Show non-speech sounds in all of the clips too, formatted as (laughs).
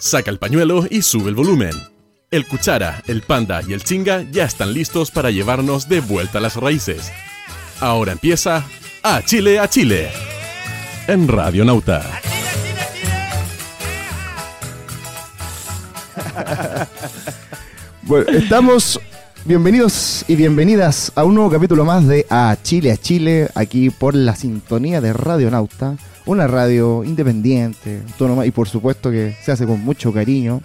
Saca el pañuelo y sube el volumen. El cuchara, el panda y el chinga ya están listos para llevarnos de vuelta a las raíces. Ahora empieza A Chile a Chile en Radio Nauta. Bueno, estamos bienvenidos y bienvenidas a un nuevo capítulo más de A Chile a Chile, aquí por la sintonía de Radio Nauta, una radio independiente, autónoma y por supuesto que se hace con mucho cariño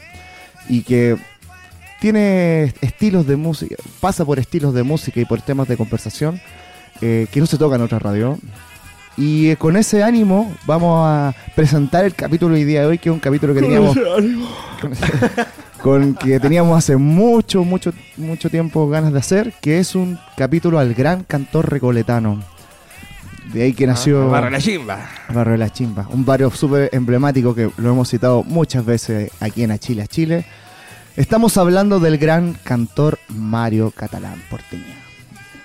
y que tiene estilos de música, pasa por estilos de música y por temas de conversación eh, que no se tocan en otra radio. Y eh, con ese ánimo vamos a presentar el capítulo hoy día de hoy, que es un capítulo que teníamos (laughs) con, con que teníamos hace mucho, mucho, mucho tiempo ganas de hacer, que es un capítulo al gran cantor recoletano. De ahí que nació Barro la chimba. Barrio de la Chimba, un barrio súper emblemático que lo hemos citado muchas veces aquí en A Chile, a Chile. Estamos hablando del gran cantor Mario Catalán porteña.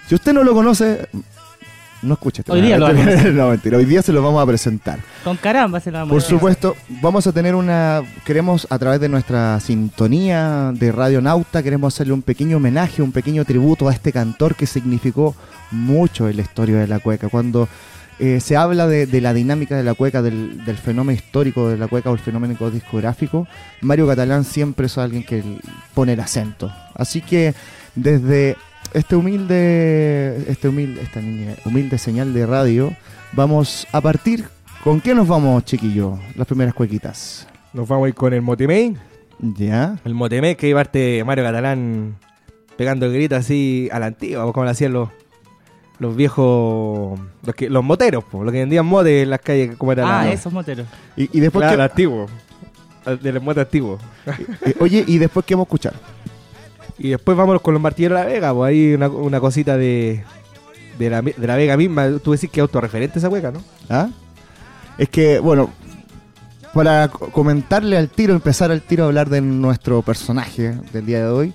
Si usted no lo conoce, no escuche. este Hoy día lo vamos a hacer. (laughs) No, mentira, hoy día se lo vamos a presentar. Con caramba se la vamos Por a decir. supuesto, vamos a tener una. Queremos, a través de nuestra sintonía de Radio Nauta, queremos hacerle un pequeño homenaje, un pequeño tributo a este cantor que significó mucho en la historia de la cueca. Cuando eh, se habla de, de la dinámica de la cueca, del, del fenómeno histórico de la cueca o el fenómeno discográfico, Mario Catalán siempre es alguien que pone el acento. Así que desde este humilde, este humilde, esta niña, humilde señal de radio, vamos a partir. ¿Con qué nos vamos, chiquillo? Las primeras cuequitas. Nos vamos a ir con el Motemey. ¿Ya? El Motemey que iba parte Mario Catalán pegando el grito así a la antigua, como lo hacían los, los viejos. Los, que, los moteros, po, los que vendían motes en las calles, como era Ah, la. esos moteros. Y, y después Claro, que- antiguo. De los motes antiguos. eh, oye, ¿y después qué vamos a escuchar? Y después vámonos con los martilleros de la Vega, pues ahí una, cosita de, de, la, de la Vega misma. Tú decís que es autorreferente esa hueca, ¿no? ¿Ah? Es que, bueno, para co- comentarle al tiro, empezar al tiro a hablar de nuestro personaje del día de hoy,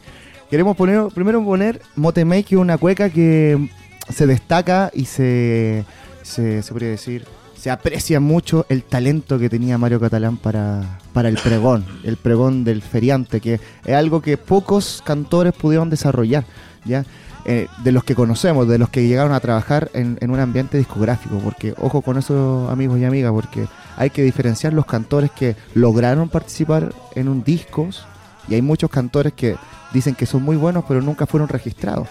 queremos poner, primero poner Motemey, que es una cueca que se destaca y se, se, se podría decir, se aprecia mucho el talento que tenía Mario Catalán para, para el pregón, el pregón del feriante, que es algo que pocos cantores pudieron desarrollar, ¿ya? Eh, de los que conocemos, de los que llegaron a trabajar en, un ambiente discográfico, porque ojo con eso amigos y amigas, porque hay que diferenciar los cantores que lograron participar en un discos y hay muchos cantores que dicen que son muy buenos pero nunca fueron registrados.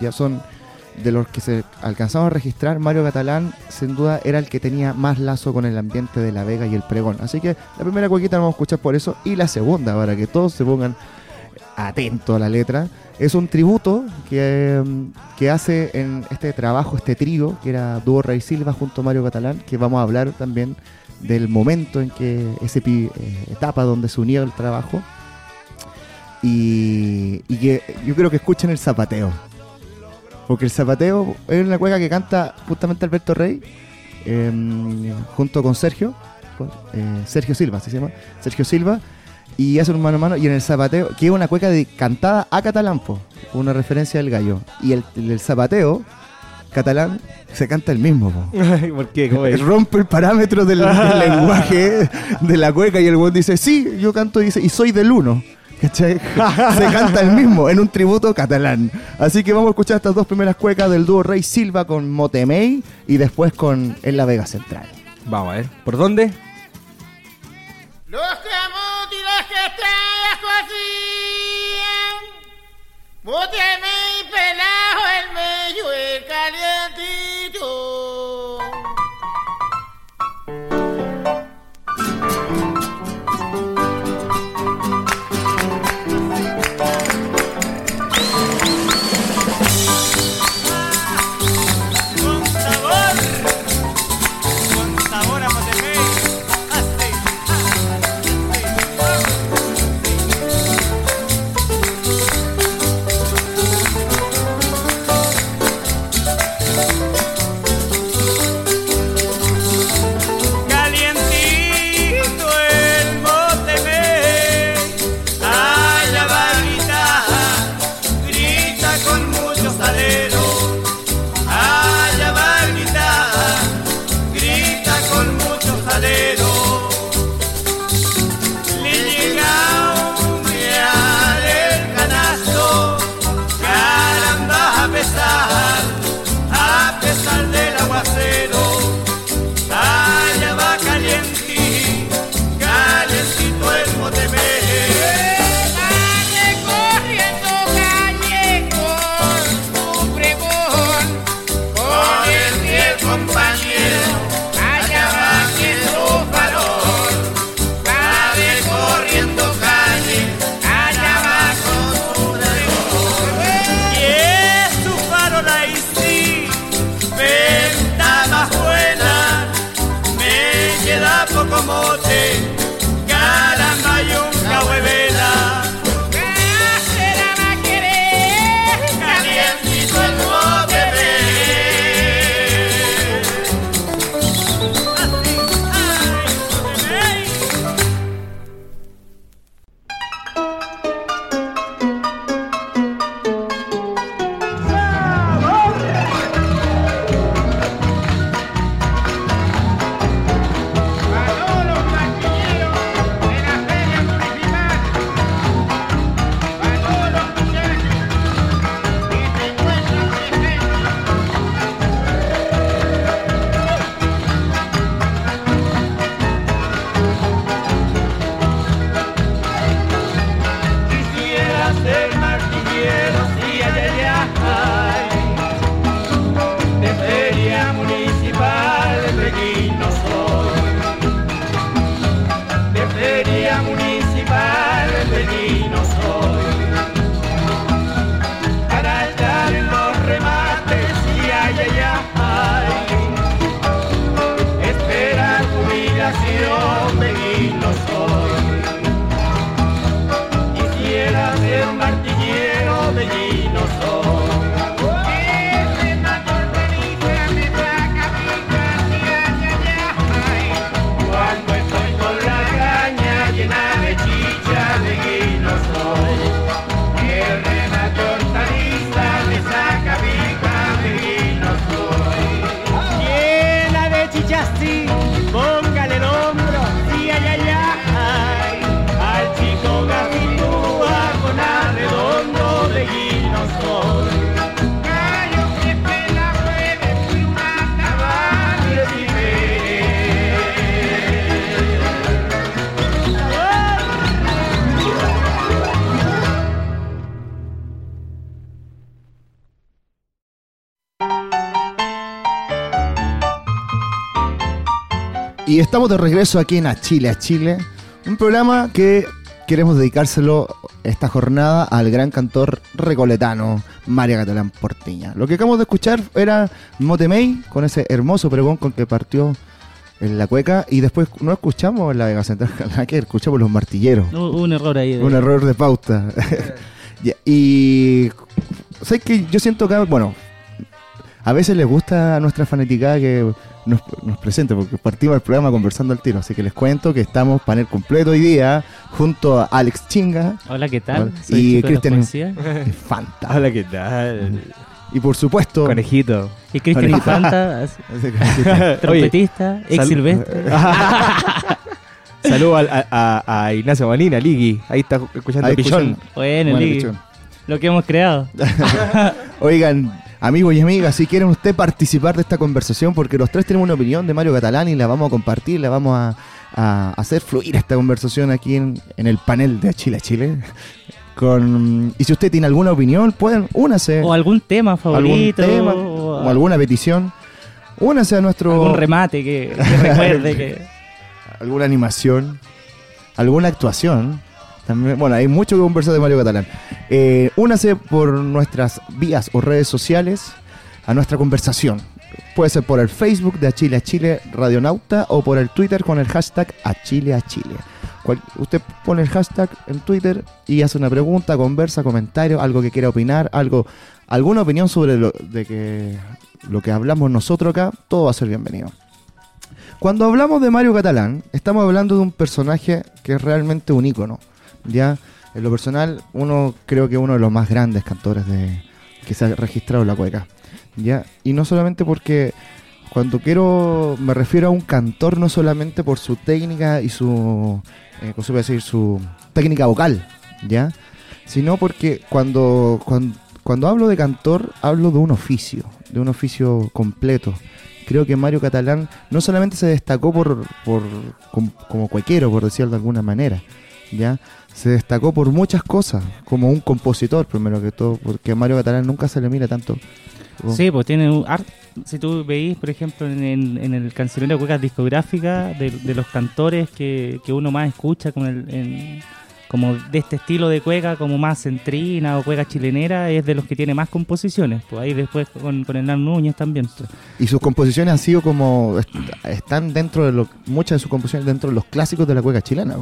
Ya son de los que se alcanzaron a registrar, Mario Catalán sin duda era el que tenía más lazo con el ambiente de La Vega y el pregón. Así que la primera cuequita la vamos a escuchar por eso y la segunda para que todos se pongan atentos a la letra. Es un tributo que, mm, que hace en este trabajo, este trío, que era Dúo Rey Silva junto a Mario Catalán, que vamos a hablar también del momento en que esa etapa donde se unió el trabajo. Y, y que yo creo que escuchen el zapateo. Porque el zapateo es una cueca que canta justamente Alberto Rey em, junto con Sergio, con, eh, Sergio Silva, ¿sí se llama? Sergio Silva, y hacen un mano a mano. Y en el zapateo, que es una cueca de, cantada a catalán, po, una referencia del gallo. Y el, el zapateo catalán se canta el mismo, po. (laughs) Ay, ¿Por qué? ¿Cómo es? Rompe el parámetro del, del (laughs) lenguaje de la cueca y el buen dice, sí, yo canto y, dice, y soy del uno. ¿Cachai? (laughs) Se canta el mismo en un tributo catalán. Así que vamos a escuchar estas dos primeras cuecas del dúo Rey Silva con Motemey y después con En la Vega Central. Vamos a ver. ¿Por dónde? Los las que trajo hacían. Bóteme y mote, Y estamos de regreso aquí en A Chile, a Chile. Un programa que queremos dedicárselo esta jornada al gran cantor recoletano María Catalán Portiña. Lo que acabamos de escuchar era Motemey con ese hermoso pregón con que partió en la cueca y después no escuchamos la Vega Central, (laughs) que escuchamos los martilleros. Hubo un error ahí. de- Un error de pauta. (laughs) Y sé que yo siento que, bueno, a veces les gusta a nuestra fanaticada que nos, nos presente, porque partimos el programa conversando al tiro. Así que les cuento que estamos panel completo hoy día, junto a Alex Chinga, Hola, ¿qué tal? Soy Y Cristian-. (laughs) Fanta. Hola, ¿qué tal? Y por supuesto, Conejito. Y Cristian. Infanta, (laughs) (laughs) Oye, trompetista, ex sal- silvestre. Saludos al- a, a- a Ignacio Manina, Ligui. Ahí está escuchando Ahí Pichón. escuchan- Bueno, Bueno, pichón. lo que hemos creado. Oigan, amigos y amigas, si quieren usted participar de esta conversación, porque los tres tenemos una opinión de Mario Catalán y la vamos a compartir, la vamos a, a hacer fluir esta conversación aquí en, en el panel de Chile a Chile. Con, y si usted tiene alguna opinión, pueden, únase. O algún tema algún favorito. tema o, o alguna petición. Únase a nuestro. algún remate que, que recuerde que. (laughs) alguna animación, alguna actuación. Bueno, hay mucho que conversar de Mario Catalán. Eh, únase por nuestras vías o redes sociales a nuestra conversación. Puede ser por el Facebook de A Chile a Chile Radionauta o por el Twitter con el hashtag A Chile a Chile. Usted pone el hashtag en Twitter y hace una pregunta, conversa, comentario, algo que quiera opinar, algo, alguna opinión sobre lo, de que, lo que hablamos nosotros acá, todo va a ser bienvenido. Cuando hablamos de Mario Catalán, estamos hablando de un personaje que es realmente un ícono. Ya, en lo personal, uno creo que uno de los más grandes cantores de, que se ha registrado en la cueca. Ya, y no solamente porque cuando quiero, me refiero a un cantor no solamente por su técnica y su, eh, ¿cómo se puede decir? Su técnica vocal, ya, sino porque cuando, cuando, cuando hablo de cantor, hablo de un oficio, de un oficio completo creo que Mario Catalán no solamente se destacó por, por com- como cuequero, por decirlo de alguna manera, ya se destacó por muchas cosas, como un compositor primero que todo, porque a Mario Catalán nunca se le mira tanto. Sí, pues tiene un ar- Si tú veís, por ejemplo, en, en- en el cancionero de cuecas discográficas de, de los cantores que, que uno más escucha con el, en, como de este estilo de cueca, como más centrina o cueca chilenera, es de los que tiene más composiciones. Pues ahí después con, con Hernán Núñez también. pues. Y sus composiciones han sido como. est- Están dentro de lo, muchas de sus composiciones dentro de los clásicos de la cueca chilena.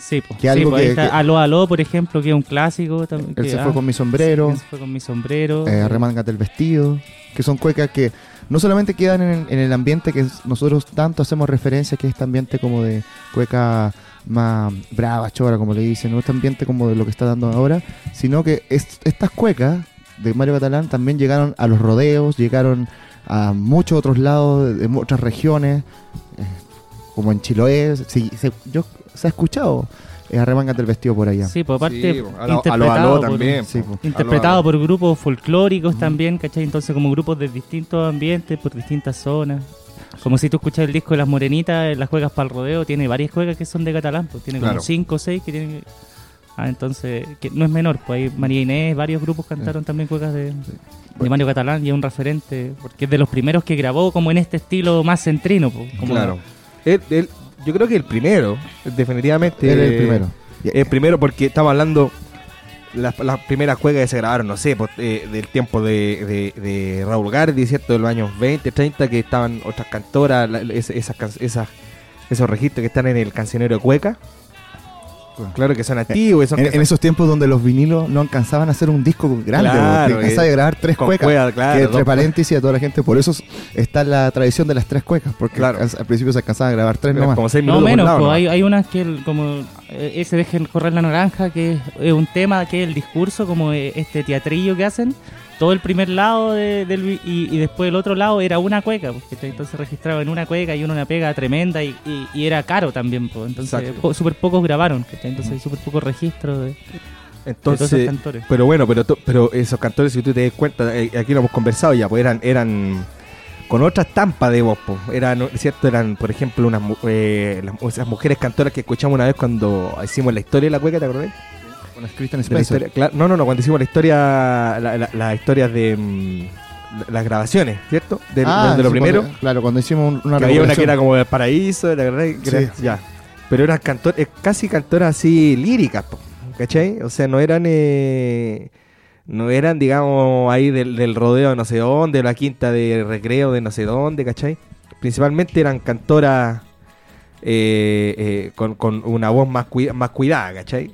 Sí, pues. Que Sí, algo pues que- que- Aló Aló, por ejemplo, que es un clásico. tam- Él que, se ah, fue con mi sombrero, él se fue con mi sombrero. eh, Arremángate el vestido, que son cuecas que no solamente quedan en, en el ambiente que nosotros tanto hacemos referencia, que es este ambiente como de cueca más brava, chora, como le dicen, ¿no? este ambiente como de lo que está dando ahora, sino que es- estas cuecas de Mario Catalán también llegaron a los rodeos, llegaron a muchos otros lados, de, de otras regiones, eh, como en Chiloé, sí, se, yo, se ha escuchado eh, Arremángate el vestido por allá. Sí, pues aparte, Sí, a lo- a lo interpretado, aló por, también. Sí, po. po. interpretado Aló, aló. por grupos folclóricos también, ¿cachai? Entonces como grupos de distintos ambientes, por distintas zonas. Como si tú escuchas el disco de Las Morenitas, las juegas para el rodeo, tiene varias juegas que son de catalán, pues tiene como Claro. cinco o seis que tienen... Ah, entonces, que no es menor, pues ahí María Inés, varios grupos cantaron también juegas de, de Mario Catalán y es un referente, porque es de los primeros que grabó como en este estilo más centrino, pues, como Claro. Él- él- yo creo que el primero, definitivamente. Es el primero. El primero porque estamos hablando las, las primeras juegas que se grabaron, no sé, pues, eh, del tiempo de, de, de Raúl Gardi, ¿cierto? De los años 20, 30, que estaban otras cantoras, la- esas, can- esas, esos registros que están en el cancionero de Cueca. Claro que son antiguos. y son En, que en esos tiempos donde los vinilos no alcanzaban a hacer un disco grande, Claro, alcanzaba a grabar tres cuecas. cueca, claro, que entre paréntesis a toda la gente, por eso está la tradición de las tres cuecas, porque Claro. al, al principio se alcanzaban a grabar tres eran nomás. como seis No menos, lado, pues, ¿no? hay, hay unas que el- como eh, ese dejen correr la naranja, que es, un tema que es el discurso, como eh, este teatrillo que hacen. Todo el primer lado de- del y, y después el otro lado era una cueca, ¿cachai? entonces registraba en una cueca y uno una pega tremenda y, y- y era caro también, pues, entonces Exacto. po- súper pocos grabaron, entonces hay súper pocos registros de, de todos esos Entonces, cantores. pero bueno, pero, pero esos cantores, si tú te das cuenta, eh, aquí lo hemos conversado ya, pues eran, eran con otra estampa de voz. Eran, ¿cierto? Eran, por ejemplo, unas eh, las, esas mujeres cantoras que escuchamos una vez cuando hicimos la historia de la cueca, ¿te acordás? Con las la Spencer. historia- no, no, no, cuando hicimos la historia, la- la- las historias de mm, la- las grabaciones, ¿cierto? De, Ah, de lo sí, primero. cuando- claro, cuando hicimos un- una que había una que era como el paraíso, la verdad, que era- Sí. ya. Pero eran cantores, casi cantoras así líricas, po, ¿cachai? O sea, no eran, eh, no eran, digamos, ahí del, del rodeo de no sé dónde, la quinta de recreo de no sé dónde, ¿cachai? Principalmente eran cantoras eh, eh, con, con una voz más, cuida- más cuidada, ¿cachai?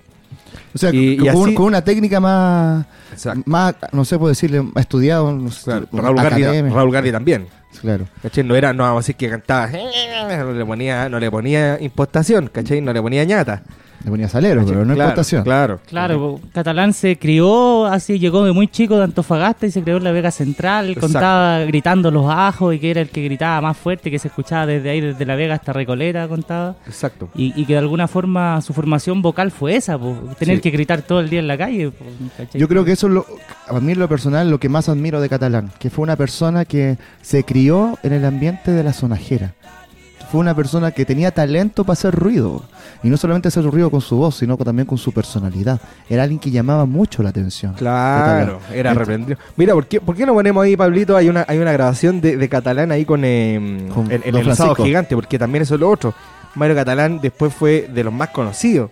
O sea, y- con, y así- con una técnica más, Exacto. más, no sé, puedo decirle, más estudiado. no sé, Claro, Raúl, Gardi. Raúl Gardi también. Claro. ¿Cachai? No era, no vamos a decir que cantaba, no le ponía, no le ponía impostación, ¿cachai? No le ponía ñata. Le ponía salero, pero no claro, importación. Claro. Claro, Catalán se crió así, llegó de muy chico de Antofagasta y se crió en la Vega Central, Exacto. contaba gritando los ajos y que era el que gritaba más fuerte, que se escuchaba desde ahí, desde la Vega hasta Recoleta, contaba. Exacto. Y, y que de alguna forma su formación vocal fue esa, po, tener Sí. que gritar todo el día en la calle. po. Yo creo que eso es lo, a mí en lo personal lo que más admiro de Catalán, que fue una persona que se crió en el ambiente de la sonajera. Fue una persona que tenía talento para hacer ruido. Y no solamente hacer ruido con su voz, sino también con su personalidad. Era alguien que llamaba mucho la atención. Claro, era Ent- reprendido. Mira, ¿por qué, ¿por qué no ponemos ahí, Pablito? Hay una, hay una grabación de, de Catalán ahí con, eh, Con en, en Don el sábado gigante, porque también eso es lo otro. Mario Catalán después fue de los más conocidos,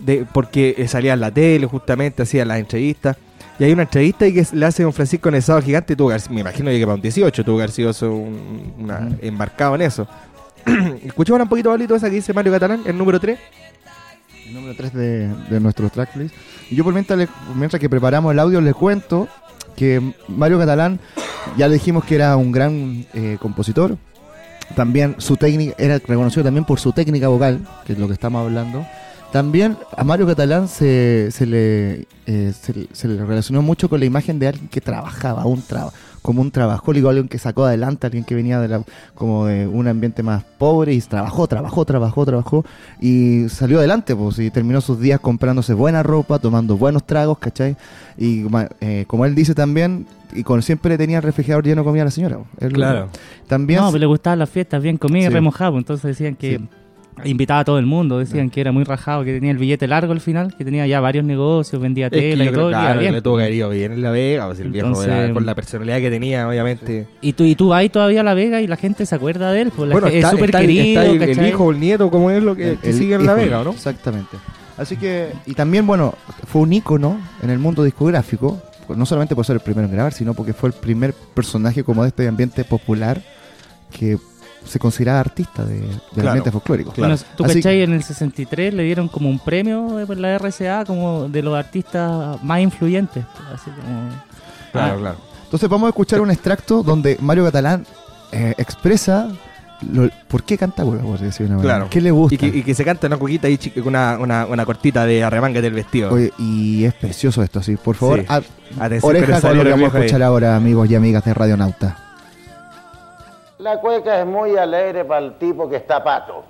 de, porque eh, salía en la tele, justamente, hacía las entrevistas. Y hay una entrevista ahí que le hace Don Francisco en el sábado gigante, tuvo me imagino que para un 18 tuvo que haber sido un- una- embarcado en eso. (clears throat) Escuchemos un poquito, Pablito, esa que dice Mario Catalán, el número 3. El número 3 de, de nuestro tracklist. Y yo por mientras, mientras que preparamos el audio les cuento que Mario Catalán, ya le dijimos que era un gran eh, compositor. También su técnica, era reconocido también por su técnica vocal, que es lo que estamos hablando. También a Mario Catalán se, se le, eh, se, se le relacionó mucho con la imagen de alguien que trabajaba, un traba, como un trabajólico, alguien que sacó adelante, alguien que venía de la, como de un ambiente más pobre y trabajó, trabajó, trabajó, trabajó y salió adelante, pues, y terminó sus días comprándose buena ropa, tomando buenos tragos, ¿cachai? Y eh, como él dice también, y con siempre tenía el refrigerador lleno de comida la señora. Él- También No, pero le gustaban las fiestas bien comidas Sí. y remojado, entonces decían que Sí. Invitaba a todo el mundo, decían que era muy rajado, que tenía el billete largo al final, que tenía ya varios negocios, vendía Es que tela yo y creo todo, y que iba claro, bien. le tuvo que haber ido bien en La Vega, pues el viejo era- con la personalidad que tenía, obviamente. Y tú, y tú vas todavía a La Vega y la gente se acuerda de él, pues Bueno, es súper querido, está el, el hijo o el nieto, como es lo que, que sigue en La Vega, ¿o ¿no? Exactamente. Así que, y también, bueno, fue un ícono en el mundo discográfico, pues no solamente por ser el primero en grabar, sino porque fue el primer personaje como de este ambiente popular que se consideraba artista de, del Claro. ambiente folclórico. Bueno, tú Así- cachai, en el 63 le dieron como un premio eh, por la RCA como de los artistas más influyentes. Así como... Claro, Ah, claro. Entonces vamos a escuchar un extracto donde Mario Catalán eh, expresa lo- por qué canta huevo, por decir una manera. Claro. ¿Qué le gusta? Y que, y que se canta una ahí, chica, una, una, una cortita de arremanga del vestido. Oye, y es precioso esto, sí. Por favor, Sí. a- Atención oreja con lo que vamos a ahí. escuchar ahora, amigos y amigas de Radio Nauta. La cueca es muy alegre para el tipo que está pato.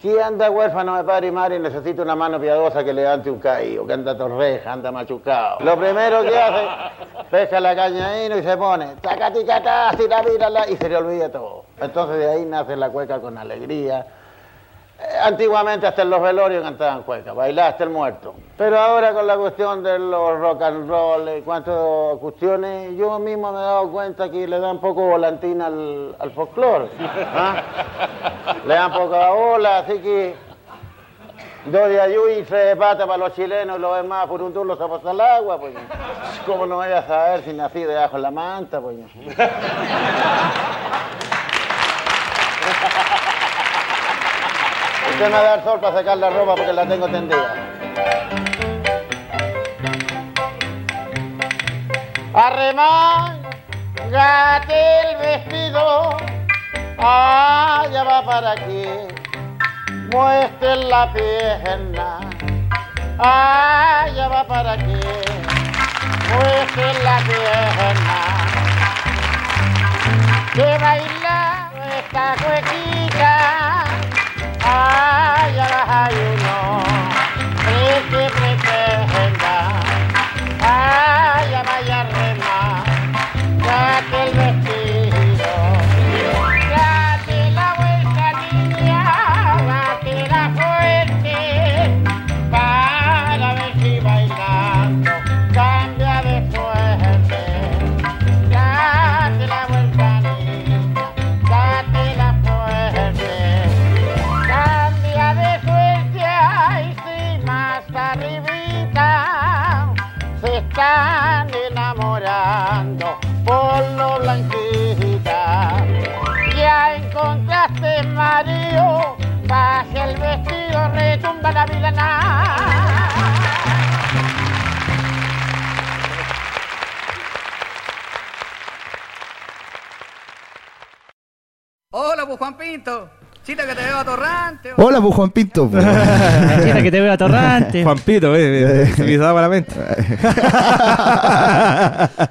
Si anda huérfano de padre y madre necesita una mano piadosa que levante un caído, que anda torreja, anda machucado. Lo primero que hace, pesca la caña ahí y se pone, tacaticatá, la y se le olvida todo. Entonces de ahí nace la cueca con alegría. Eh, Antiguamente hasta en los velorios cantaban cueca, bailaba hasta el muerto. Pero ahora con la cuestión de los rock and roll y cuantas cuestiones, yo mismo me he dado cuenta que le dan poco volantina al, al folclore. ¿ah? (laughs) Le dan poca bola, así que dos de ayuda y tres de pata para los chilenos y los demás por un turno se al agua, pues. ¿Cómo no voy a saber si nací debajo de la manta, pues? (laughs) Usted me da el sol para sacar la ropa porque la tengo tendida. Arremangate el vestido, ya va para aquí. Muestre la pierna, ya va para aquí. Muestre la pierna. Que baila esta cuequita, ah, ya va hay Hola, pues Juan Pinto. Chita que te veo atorrante. Hola, pues Juan Pinto. (laughs) po. Mira que te veo atorrante. Juanpito, eh, (laughs) se me daba la mente.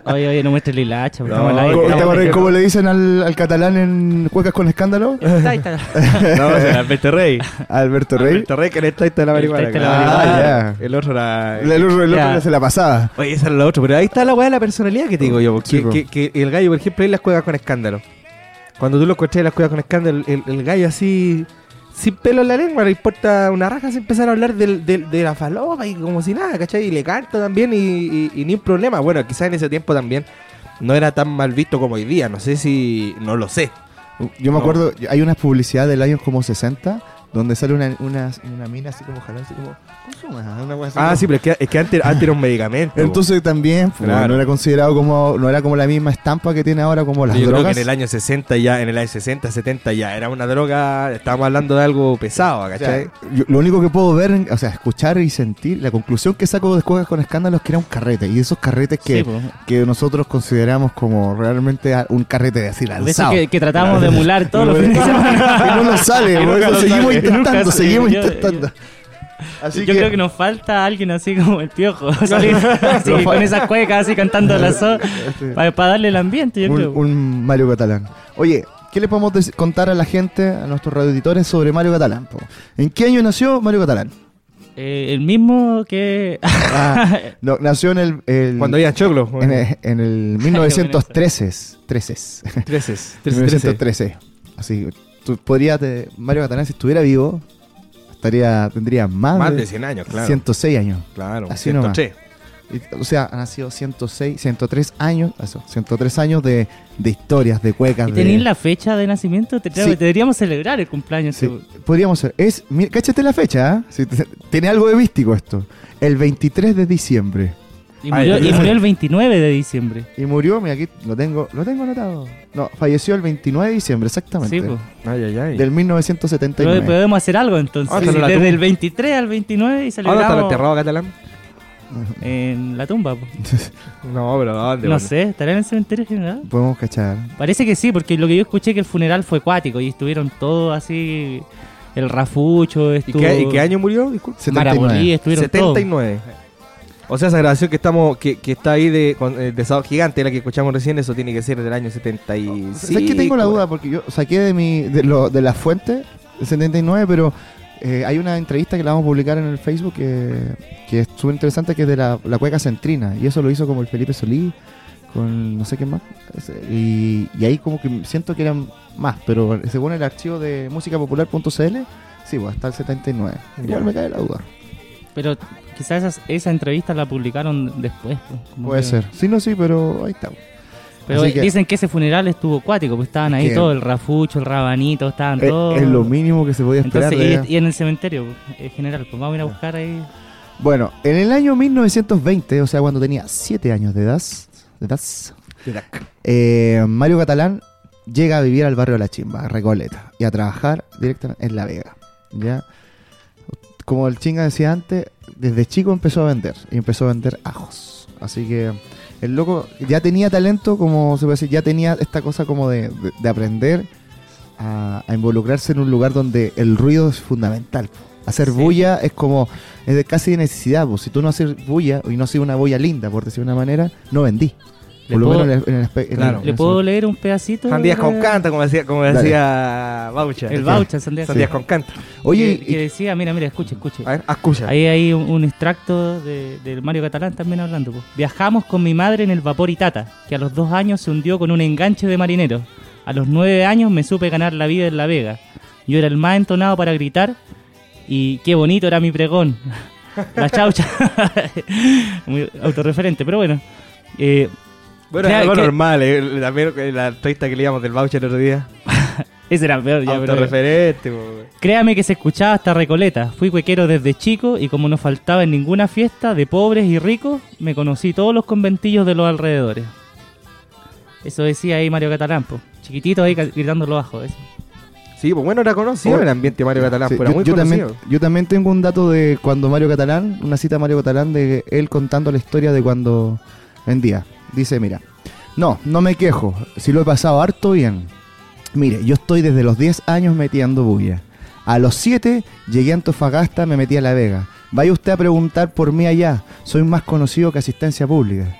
Oye, oye, no muestres la hilacha. No, estamos al aire, ¿Cómo- ¿Te estamos al acuerdas aire. cómo le dicen al, al catalán en Cuecas con Escándalo? Ahí está. (laughs) No, ese era Alberto Rey. Alberto Rey. Alberto Rey, que era el taita de la El marihuana. taita de la claro. marihuana. Ah, El otro era... El, el otro, el otro Ya. se la pasaba. Oye, esa era la otra, pero ahí está la weá de la personalidad que te digo yo. Sí, Que, po. que, que el gallo, por ejemplo, él las juega con escándalo. Cuando tú lo escuchas y las juegas con escándalo, el, el gallo así, sin pelo en la lengua, le importa una raja, se empezar a hablar del, del- de la falopa y como si nada, ¿cachai? Y le canta también y, y- y ni un problema. Bueno, quizás en ese tiempo también no era tan mal visto como hoy día, no sé si, no lo sé. Yo me No. acuerdo, hay una publicidad del año como 60 donde sale una, una, una mina así como jalando, así como, consuma, una wea así Ah, como- sí, pero es que, es que antes, antes era un medicamento. po. Entonces también pues, Claro. no era considerado como, no era como la misma estampa que tiene ahora como las Yo creo drogas. que en el año 60 ya, en el año 60, 70 ya era una droga, estábamos hablando de algo pesado, O sea, ¿cachai? yo- lo único que puedo ver, o sea, escuchar y sentir, la conclusión que saco de Cuecas con Escándalo es que era un carrete. Y esos carretes que, Sí, que nosotros consideramos como realmente un carrete de así De eso lanzado. que, que tratamos de emular todos los (laughs) fines de semana. Y no nos sale, (laughs) Y por nunca eso nos seguimos sale, intentando, seguimos Yo- intentando. Así Yo que, creo que nos falta alguien así como el piojo, salir (laughs) así, con esas cuecas así cantando la so, para, darle el ambiente, yo un, creo. un Mario Catalán. Oye, ¿qué le podemos contar a la gente, a nuestros radioeditores sobre Mario Catalán? po? ¿En qué año nació Mario Catalán? Eh, el mismo que... Ah, (laughs) no, nació en el, el- Cuando había choclo. en el, en el 1913. 13. 13, 13, 13. 1913. Así, tú podrías, te- Mario Catalán, si estuviera vivo, estaría, tendría más, Más de, de 100 años, claro. 106 años. Claro, Así nomás. 103. Y, O sea, han sido 106, 103 años, eso, 103 años de, de historias, de cuecas. ¿Y de- tenéis la fecha de nacimiento? Te- Sí. Deberíamos celebrar el cumpleaños. Sí, podríamos ser. Es, mira, cáchate la fecha, te- tiene algo de místico esto. El 23 de diciembre. Y murió, Ay, y murió el 29 de diciembre. Y murió, mira, aquí lo tengo, lo tengo anotado. No, falleció el 29 de diciembre, exactamente. Sí, pues. Ay, ay, ay. Del Pero 1979. podemos hacer algo entonces. Ah, está la Desde tumba. el 23 al 29 y ¿Dónde está celebramos enterrado catalán? en la tumba. po. (laughs) No, pero ¿dónde? No bueno? sé, ¿estará en el cementerio general? Podemos cachar. Parece que sí, porque lo que yo escuché que el funeral fue acuático y estuvieron todos así. El Rafucho ¿Y estuvo. qué, y qué año murió? Disculpe. Marapolí, estuvieron todos. 79. O sea, esa grabación que estamos que, que está ahí de, con, eh, de Sábado Gigante, la que escuchamos recién, eso tiene que ser del año 75. ¿Sabes que tengo la duda? Porque yo saqué de mi de, lo, de la fuente del 79, pero eh, hay una entrevista que la vamos a publicar en el Facebook que, que es súper interesante, que es de la, la cueca centrina. Y eso lo hizo como el Felipe Solí, con no sé qué más. Y, y ahí como que siento que eran más, pero según el archivo de musicapopular.cl, sí, pues hasta el 79. Igual Ya. me cae la duda. Pero quizás esa, esa entrevista la publicaron después. como Puede que- ser. Sí, no, sí, pero ahí está. Pero que- dicen que ese funeral estuvo acuático, pues estaban ahí todos, el Rafucho, el Rabanito, estaban Es, todos. es lo mínimo que se podía esperar. Entonces, y, y en el cementerio, en general, pues vamos a ir a buscar ahí. Bueno, en el año 1920, o sea, cuando tenía 7 años de edad, de edad, eh, Mario Catalán llega a vivir al barrio de La Chimba, a Recoleta, y a trabajar directamente en La Vega. ¿ya? Como el chinga decía antes, desde chico empezó a vender, y empezó a vender ajos. Así que el loco ya tenía talento, como se puede decir, ya tenía esta cosa como de, de- de aprender a, a involucrarse en un lugar donde el ruido es fundamental. Hacer Sí. bulla es como, es de casi de necesidad. pues. Si tú no haces bulla, y no haces una bulla linda, por decir de una manera, no vendí. ¿Le Por lo puedo- menos en el, en el espe- en Claro. el- ¿Le en puedo eso. leer un pedacito? Sandías con canta, como decía, como Dale. decía Baucha. El Baucha, Sandías. Sandías con canta. Oye, que, que decía, mira, mira, escuche, escuche. A ver, escucha. Ahí hay un, un extracto de, del Mario Catalán también hablando. po. Viajamos con mi madre en el vapor Itata, que a los dos años se hundió con un enganche de marinero. A los nueve años me supe ganar la vida en La Vega. Yo era el más entonado para gritar y qué bonito era mi pregón. (laughs) La chaucha. (laughs) Muy autorreferente, pero bueno. Eh, Bueno, ¿Qué- es algo normal, eh, también la entrevista que leíamos del Baucha el otro día. (laughs) ese era peor ya, pero- Autorreferente, po. Créame que se escuchaba hasta Recoleta. Fui cuequero desde chico y como no faltaba en ninguna fiesta de pobres y ricos, me conocí todos los conventillos de los alrededores. Eso decía ahí Mario Catalán, po. chiquitito ahí ca- gritando lo bajo. eso. Sí, pues bueno, era conocido Oye, el ambiente de Mario Catalán, Sí, pero era yo, muy yo conocido. también, yo también tengo un dato de cuando Mario Catalán, una cita de Mario Catalán de él contando la historia de cuando vendía. Dice, mira, no, no me quejo, si lo he pasado harto bien. Mire, yo estoy desde los 10 años metiendo bulla. A los 7 llegué a Antofagasta, me metí a La Vega. Vaya usted a preguntar por mí allá, soy más conocido que asistencia pública.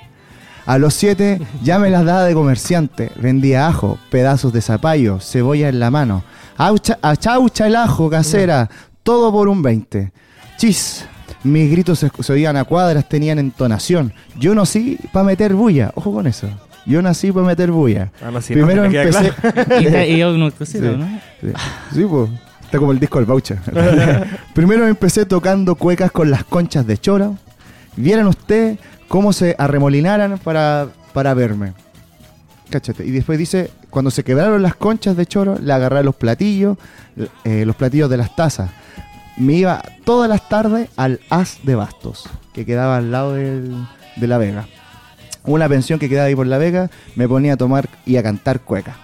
A los 7 ya me las daba de comerciante, vendía ajo, pedazos de zapallo, cebolla en la mano. Aucha, achaucha el ajo, casera, todo por un 20. Chis, mis gritos se, se oían a cuadras, tenían entonación. Yo nací para meter bulla, ojo con eso. Yo nací para meter bulla. Ah, no, Primero no, empecé. claro. (laughs) Y, yo no Sí. ¿no? Sí, sí, pues. Está como el disco del Baucha. (laughs) Primero empecé tocando cuecas con las conchas de choro. Vieran ustedes cómo se arremolinaran para, para verme. Cáchate. Y después dice, cuando se quebraron las conchas de choro, le agarré los platillos, eh, los platillos de las tazas. Me iba todas las tardes al As de Bastos, que quedaba al lado del- de La Vega. Una pensión que quedaba ahí por La Vega, me ponía a tomar y a cantar cueca.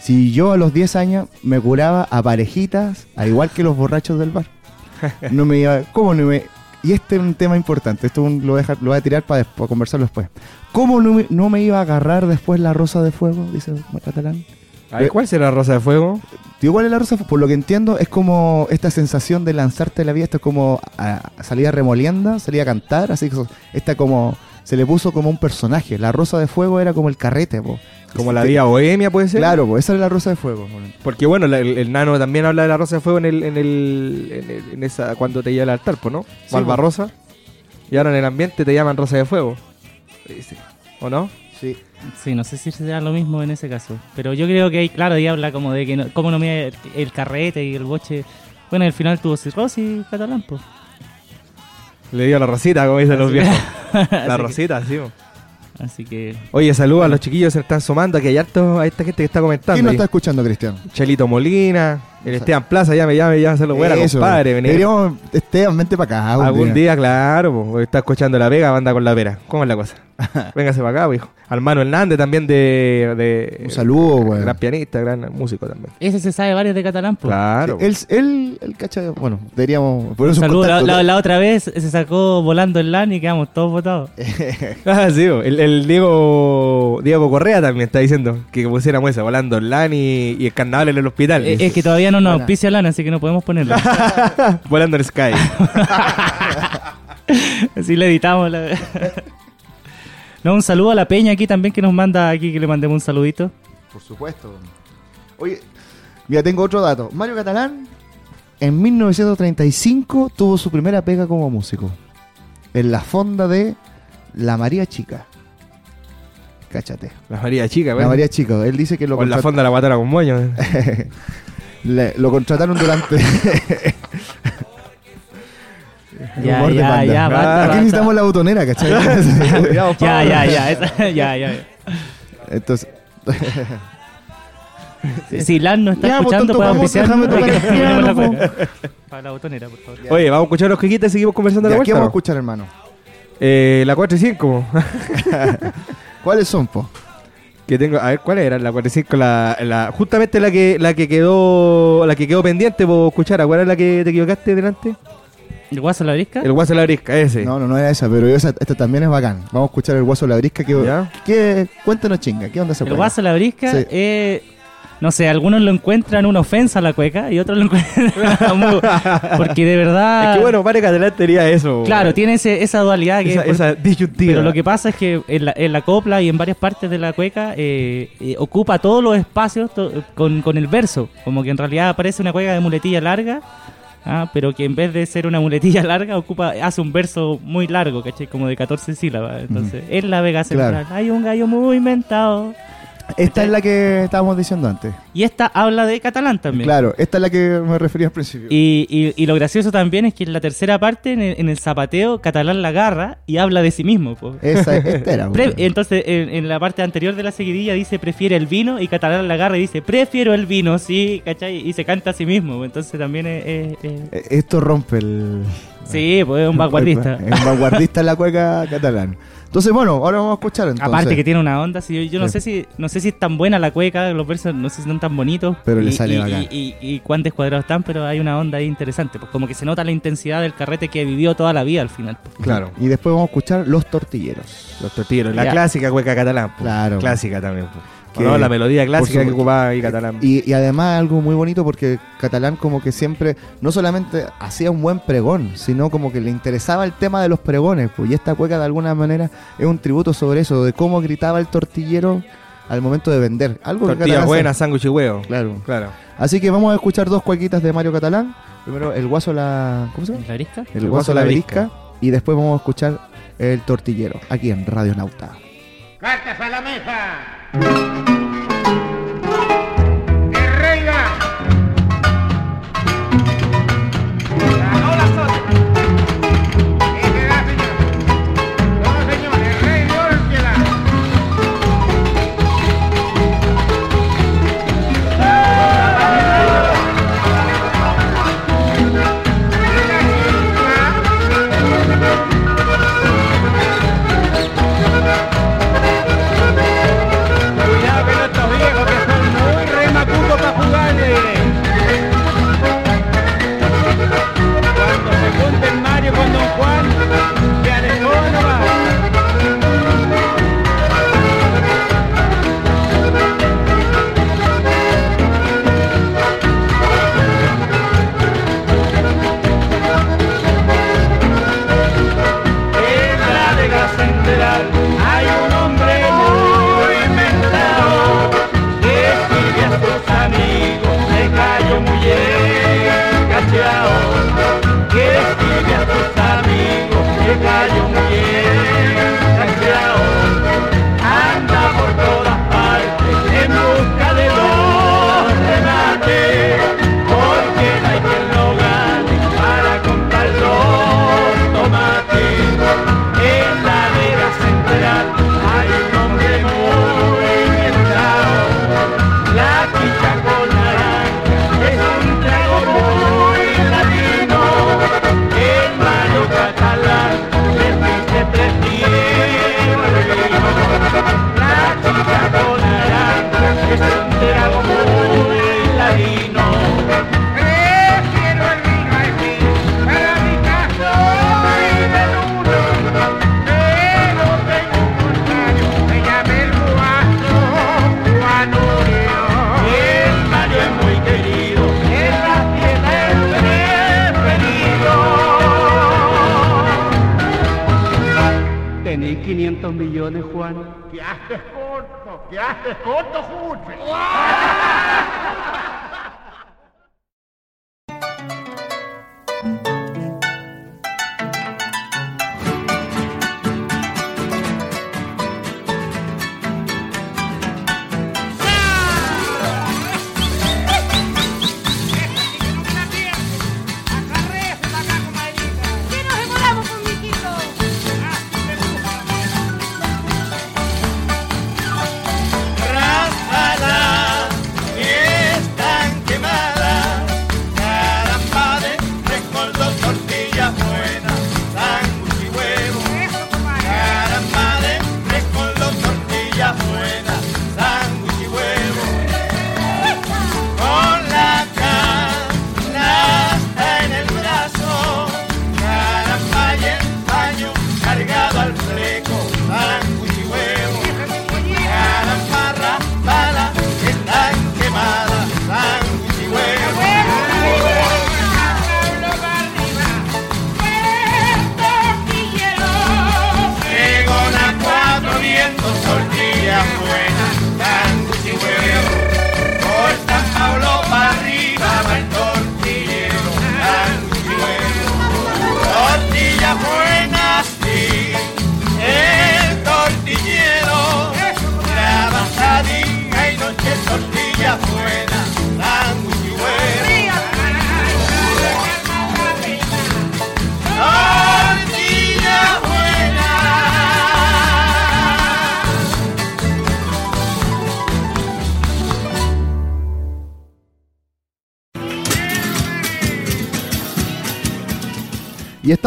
Si yo a los 10 años me curaba a parejitas, al igual que los borrachos del bar. (laughs) No me iba, ¿cómo no me? Y este es un tema importante, esto un- lo, voy a dejar- lo voy a tirar para, después, conversarlo después. ¿Cómo no me, no me iba a agarrar después la rosa de fuego? Dice Catalán. A ver, ¿Cuál será Rosa de Fuego? Tío, ¿cuál es la rosa? Por lo que entiendo, es como esta sensación de lanzarte a la vida. Esto es como a, a salir a remolienda, salir a cantar. Así que eso- esta como. Se le puso como un personaje. La rosa de fuego era como el carrete, po. Como la vía bohemia, puede ser. Claro, po, esa era la rosa de fuego. po. Porque bueno, la- el, el nano también habla de la Rosa de Fuego en el, en el, en, el- en esa cuando te lleva al altar, ¿no? Sí, Barbarosa. Y ahora en el ambiente te llaman Rosa de Fuego. ¿O no? Sí. Sí, no sé si será lo mismo en ese caso. Pero yo creo que ahí, claro, ahí habla como de que no, cómo no me el, el carrete y el boche. Bueno, al final tuvo cirrosis catalán, pues. Le dio la rosita, como dicen los viejos. (laughs) La que- rosita, sí. Así que. Oye, saludos a los chiquillos que se están sumando. Aquí hay harto, hay esta gente que está comentando. ¿Quién nos está escuchando, Cristian? Chelito Molina, el Esteban Plaza, ya me llama, ya se lo buena, Eso. compadre. venir. Deberíamos, Esteban, vente para acá. algún Algún día. día, claro, pues, está escuchando la Vega, banda con la Vera. ¿Cómo es la cosa? (laughs) Véngase para acá, pues, hijo. Al Mano Hernández también de, de- Un saludo, weón. Gran pianista, gran músico también. Ese se sabe varios de catalán, pues. Claro. Él, él, él cacha, bueno, deberíamos poner su Saludos. La, contacto. la- la otra vez se sacó volando el LAN y quedamos todos votados. (laughs) Ah, sí, po. el, el Diego Diego Correa también está diciendo que pusiéramos esa, volando online y, y el carnaval en el hospital. Es que todavía no nos Buena. auspicia LAN, así que no podemos ponerlo. (laughs) volando en Sky. (laughs) Así le editamos. la- (laughs) no, un saludo a la peña aquí también que nos manda aquí, que le mandemos un saludito. Por supuesto. Oye, mira, tengo otro dato. Mario Catalán, en 1935, tuvo su primera pega como músico. En la fonda de La María Chica. Cáchate. La María Chica, La güey. María Chica. Él dice que lo, O en la fonda la guatara con moño. Le- lo contrataron durante... (laughs) Ya, Humor de ya, panda. ya, basta, Aquí basta. necesitamos la botonera, ¿cachai? (laughs) (laughs) Ya, ya, ya, esa- ya, ya. Entonces, Si LAN no está Ya, pues, escuchando, puede vamos, auspiciar. Para la botonera, por favor. Oye, vamos a escuchar los quiquitas y seguimos conversando de ya, la ¿qué vuelta. vamos a escuchar, hermano? Eh, la 4 y 5. ¿Cuáles son, po? Que tengo, a ver, ¿cuál era? La 4 y 5, la, la, justamente la que, la que quedó, la que quedó pendiente por escuchar. ¿Cuál era la que te equivocaste delante? ¿El guaso la brisca? El guaso la brisca, ese. No, no, no era esa, pero esa, esta también es bacán. Vamos a escuchar el guaso la brisca. Que, ¿Ya? que- cuéntanos, chinga, ¿qué onda se El guaso la brisca, Sí. eh, no sé, algunos lo encuentran una ofensa a la cueca y otros lo encuentran (laughs) porque de verdad... Es que bueno, Pare Catalán tenía eso. Claro, tiene ese- esa dualidad que... esa, por- esa disyuntiva. pero lo que pasa es que en la, en la copla y en varias partes de la cueca eh, eh, ocupa todos los espacios to- con, con el verso. Como que en realidad parece una cueca de muletilla larga, ah, pero que en vez de ser una muletilla (laughs) larga, ocupa hace un verso muy largo, ¿cachai? Como de 14 sílabas. Entonces, en la Vega Central Claro. hay un gallo muy inventado. Esta es la que estábamos diciendo antes. Y esta habla de catalán también. Claro, esta es la que me refería al principio. Y, y- y lo gracioso también es que en la tercera parte, en el, en el zapateo, Catalán la agarra y habla de sí mismo. po. Esa, esta era. (laughs) Pre- entonces, en, en la parte anterior de la seguidilla dice prefiere el vino y Catalán la agarra y dice prefiero el vino, sí, ¿cachai? Y se canta a sí mismo. Entonces también es... es- es- Eh, Esto rompe el. sí, pues es un (laughs) vanguardista. Es vanguardista en la cueca catalán. Entonces, bueno, ahora vamos a escuchar entonces. Aparte que tiene una onda, sí, yo, yo no Sí. sé si no sé si es tan buena la cueca, los versos no sé si son tan bonitos. Pero le sale y, bacán. y, y- y cuán descuadrados están, pero hay una onda ahí interesante, pues como que se nota la intensidad del carrete que vivió toda la vida al final. pues. Claro. Y después vamos a escuchar Los Tortilleros. Los tortilleros. La Ya. clásica cueca catalán. po. Claro. Clásica también. po. Que- ¿O no? La melodía clásica que ocupaba ahí catalán. Y, y además algo muy bonito porque Catalán como que siempre no solamente hacía un buen pregón, sino como que le interesaba el tema de los pregones. Pues, y esta cueca de alguna manera es un tributo sobre eso, de cómo gritaba el tortillero al momento de vender. Algo Catalán buenas, sándwich y huevo. Claro. Claro. Así que vamos a escuchar dos cuequitas de Mario Catalán. Primero el guaso la... ¿Cómo se llama? ¿La brisca? El guaso la berisca. Y después vamos a escuchar el tortillero, aquí en Radio Nauta. ¡Cartas a la mesa! ¡El